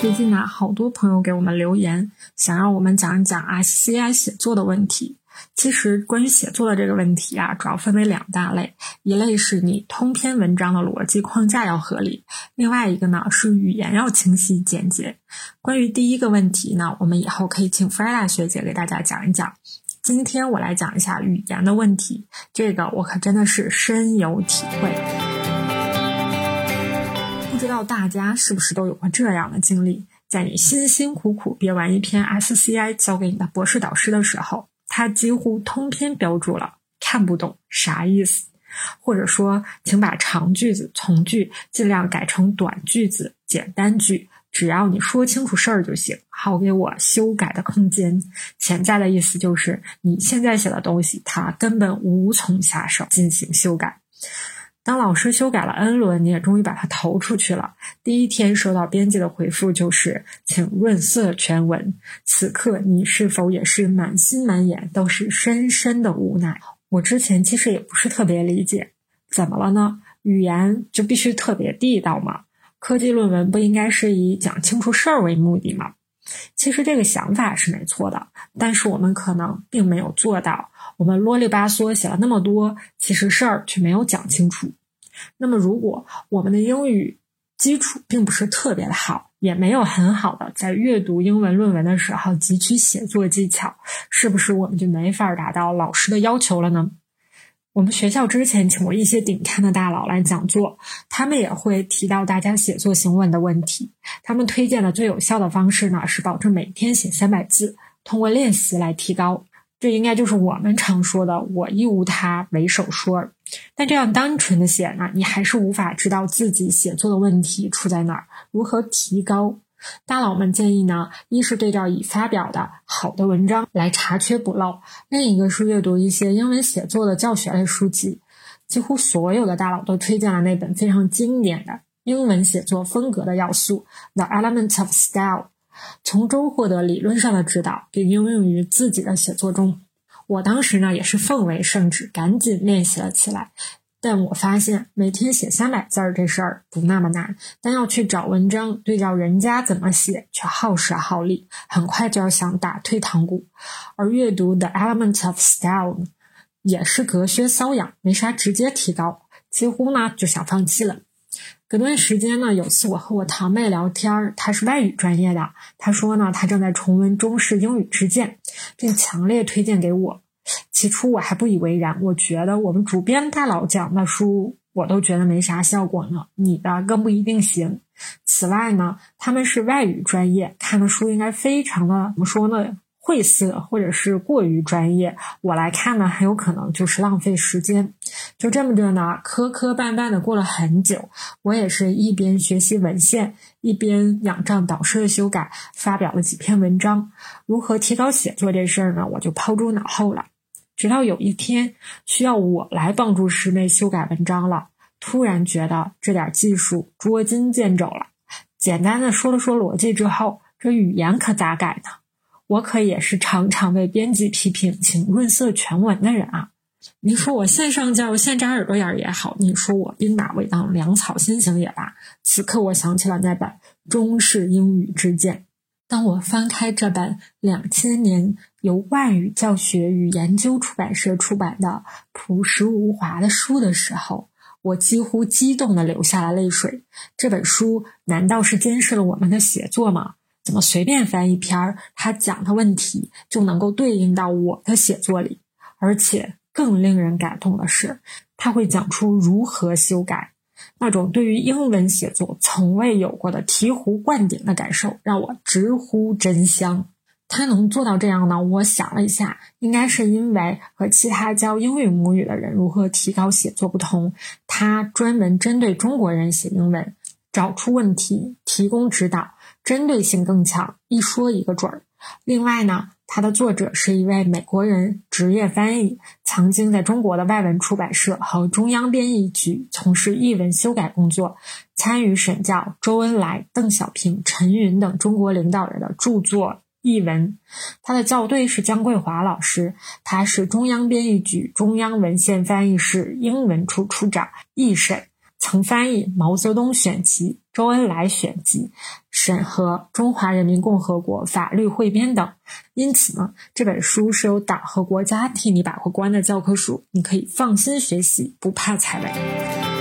最近呢，好多朋友给我们留言，想让我们讲一讲 SCI 写作的问题。其实关于写作的这个问题啊，主要分为两大类，一类是你通篇文章的逻辑框架要合理，另外一个呢是语言要清晰简洁。关于第一个问题呢，我们以后可以请 Freda 学姐给大家讲一讲。今天我来讲一下语言的问题，这个我可真的是深有体会。大家是不是都有过这样的经历？在你辛辛苦苦编完一篇 SCI 交给你的博士导师的时候。他几乎通篇标注了看不懂啥意思，或者说，请把长句子从句尽量改成短句子、简单句，只要你说清楚事儿就行，好给我修改的空间。潜在的意思就是，你现在写的东西，他根本无从下手进行修改。当老师修改了 N 轮，你也终于把它投出去了。第一天收到编辑的回复就是“请润色全文”。此刻你是否也是满心满眼都是深深的无奈？我之前其实也不是特别理解，怎么了呢？语言就必须特别地道吗？科技论文不应该是以讲清楚事儿为目的吗？其实这个想法是没错的，但是我们可能并没有做到。我们啰里吧嗦写了那么多，其实事儿却没有讲清楚。那么，如果我们的英语基础并不是特别的好，也没有很好的在阅读英文论文的时候汲取写作技巧，是不是我们就没法达到老师的要求了呢？我们学校之前请过一些顶尖的大佬来讲座，他们也会提到大家写作行文的问题。他们推荐的最有效的方式呢，是保证每天写三百字，通过练习来提高。这应该就是我们常说的“我亦无他，唯手说”。但这样单纯的写呢，你还是无法知道自己写作的问题出在哪儿，如何提高。大佬们建议呢，一是对照已发表的好的文章来查缺补漏，另一个是阅读一些英文写作的教学类书籍。几乎所有的大佬都推荐了那本非常经典的英文写作风格的要素《The Element of Style》。从中获得理论上的指导，并应用于自己的写作中。我当时呢也是奉为圣旨，赶紧练习了起来。但我发现每天写三百字儿这事儿不那么难，但要去找文章对照人家怎么写，却耗时耗力，很快就要想打退堂鼓。而阅读《The Element of Style》也是隔靴搔痒，没啥直接提高，几乎呢就想放弃了。隔段时间呢，有次我和我堂妹聊天，她是外语专业的，她说呢，她正在重温中式英语之鉴，并强烈推荐给我。起初我还不以为然，我觉得我们主编大佬讲的书，我都觉得没啥效果呢，你的更不一定行。此外呢，他们是外语专业，看的书应该非常的怎么说呢？晦涩或者是过于专业，我来看呢，很有可能就是浪费时间。就这么着呢，磕磕绊绊的过了很久，我也是一边学习文献，一边仰仗导师的修改，发表了几篇文章。如何提高写作这事儿呢，我就抛诸脑后了。直到有一天需要我来帮助师妹修改文章了，突然觉得这点技术捉襟见肘了。简单的说了说逻辑之后，这语言可咋改呢？我可也是常常被编辑批评请润色全文的人啊！你说我线上教现扎耳朵眼儿也好，你说我兵马未当粮草先行也罢，此刻我想起了那本中式英语之鉴。当我翻开这本两千年由外语教学与研究出版社出版的朴实无华的书的时候，我几乎激动的流下了泪水。这本书难道是监视了我们的写作吗？怎么随便翻一篇儿，他讲的问题就能够对应到我的写作里？而且更令人感动的是，他会讲出如何修改。那种对于英文写作从未有过的醍醐灌顶的感受，让我直呼真香。他能做到这样呢？我想了一下，应该是因为和其他教英语母语的人如何提高写作不同，他专门针对中国人写英文，找出问题，提供指导。针对性更强，一说一个准儿。另外呢，它的作者是一位美国人，职业翻译，曾经在中国的外文出版社和中央编译局从事译文修改工作，参与审校周恩来、邓小平、陈云等中国领导人的著作译文。他的校对是姜桂华老师，他是中央编译局中央文献翻译室英文处处长，译审。曾翻译《毛泽东选集》《周恩来选集》，审核《中华人民共和国法律汇编》等。因此呢，这本书是由党和国家替你把过关的教科书，你可以放心学习，不怕踩雷。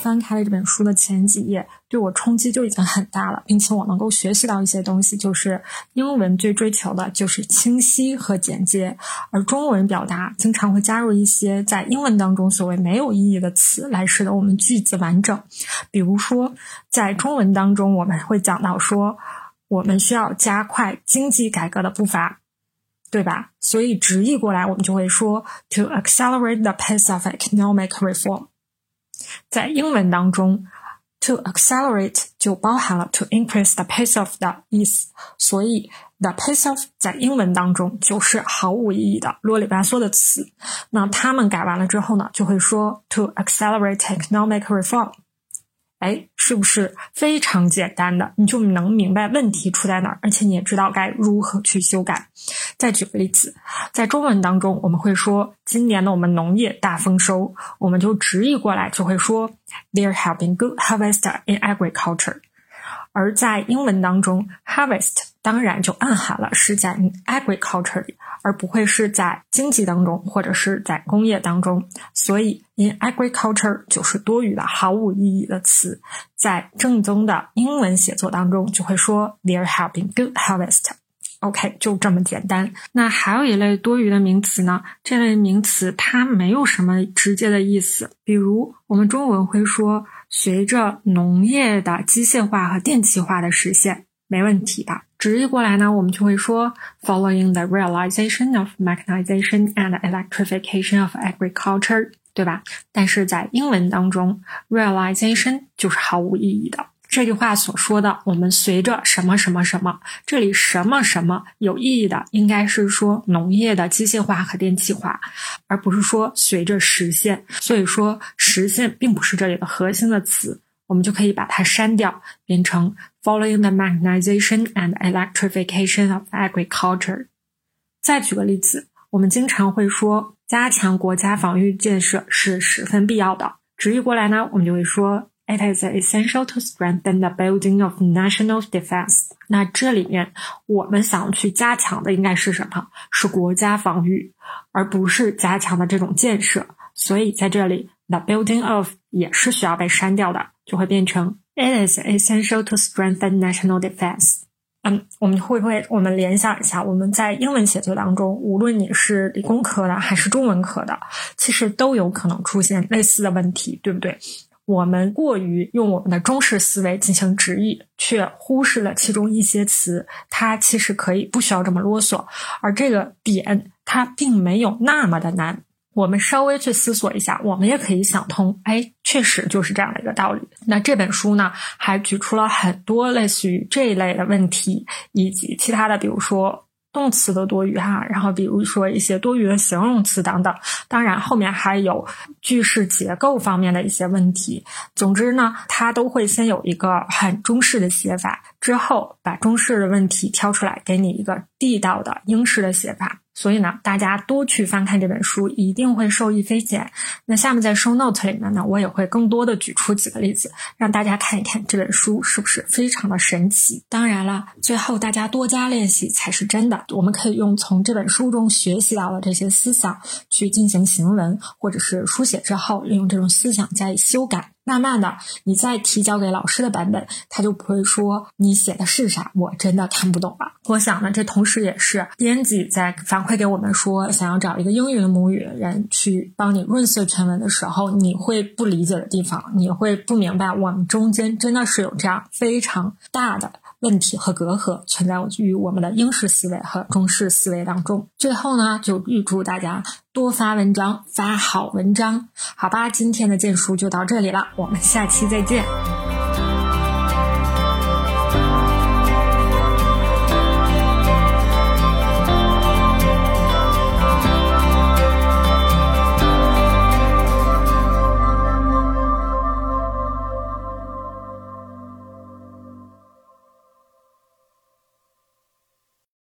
翻开了这本书的前几页，对我冲击就已经很大了，并且我能够学习到一些东西，就是英文最追求的就是清晰和简洁，而中文表达经常会加入一些在英文当中所谓没有意义的词，来使得我们句子完整。比如说，在中文当中，我们会讲到说，我们需要加快经济改革的步伐，对吧？所以直译过来，我们就会说，to accelerate the pace of economic reform。在英文当中，to accelerate 就包含了 to increase the pace of 的意思，所以 the pace of 在英文当中就是毫无意义的啰里吧嗦的词。那他们改完了之后呢，就会说 to accelerate economic reform。哎，是不是非常简单的？你就能明白问题出在哪儿，而且你也知道该如何去修改。再举个例子，在中文当中，我们会说今年的我们农业大丰收，我们就直译过来就会说 There have been good harvest in agriculture。而在英文当中，harvest 当然就暗含了是在 agriculture 里。而不会是在经济当中，或者是在工业当中，所以 in agriculture 就是多余的、毫无意义的词。在正宗的英文写作当中，就会说 there have been good harvest。OK，就这么简单。那还有一类多余的名词呢？这类名词它没有什么直接的意思。比如我们中文会说，随着农业的机械化和电气化的实现。没问题的，直译过来呢，我们就会说 following the realization of mechanization and electrification of agriculture，对吧？但是在英文当中，realization 就是毫无意义的。这句话所说的，我们随着什么什么什么，这里什么什么有意义的，应该是说农业的机械化和电气化，而不是说随着实现。所以说，实现并不是这里的核心的词。我们就可以把它删掉，变成 following the mechanization and electrification of agriculture。再举个例子，我们经常会说加强国家防御建设是十分必要的。直译过来呢，我们就会说 it is essential to strengthen the building of national defense。那这里面我们想去加强的应该是什么？是国家防御，而不是加强的这种建设。所以在这里，the building of 也是需要被删掉的。就会变成 It is essential to strengthen national defense。嗯，我们会不会我们联想一下，我们在英文写作当中，无论你是理工科的还是中文科的，其实都有可能出现类似的问题，对不对？我们过于用我们的中式思维进行直译，却忽视了其中一些词，它其实可以不需要这么啰嗦，而这个点它并没有那么的难。我们稍微去思索一下，我们也可以想通，哎，确实就是这样的一个道理。那这本书呢，还举出了很多类似于这一类的问题，以及其他的，比如说动词的多余哈，然后比如说一些多余的形容词等等。当然，后面还有句式结构方面的一些问题。总之呢，它都会先有一个很中式的写法，之后把中式的问题挑出来，给你一个地道的英式的写法。所以呢，大家多去翻看这本书，一定会受益匪浅。那下面在 show note 里面呢，我也会更多的举出几个例子，让大家看一看这本书是不是非常的神奇。当然了，最后大家多加练习才是真的。我们可以用从这本书中学习到的这些思想去进行行文或者是书写之后，利用这种思想加以修改。慢慢的，你再提交给老师的版本，他就不会说你写的是啥，我真的看不懂了。我想呢，这同时也是编辑在反馈给我们说，想要找一个英语母语的人去帮你润色全文的时候，你会不理解的地方，你会不明白，我们中间真的是有这样非常大的。问题和隔阂存在于我们的英式思维和中式思维当中。最后呢，就预祝大家多发文章，发好文章，好吧？今天的荐书就到这里了，我们下期再见。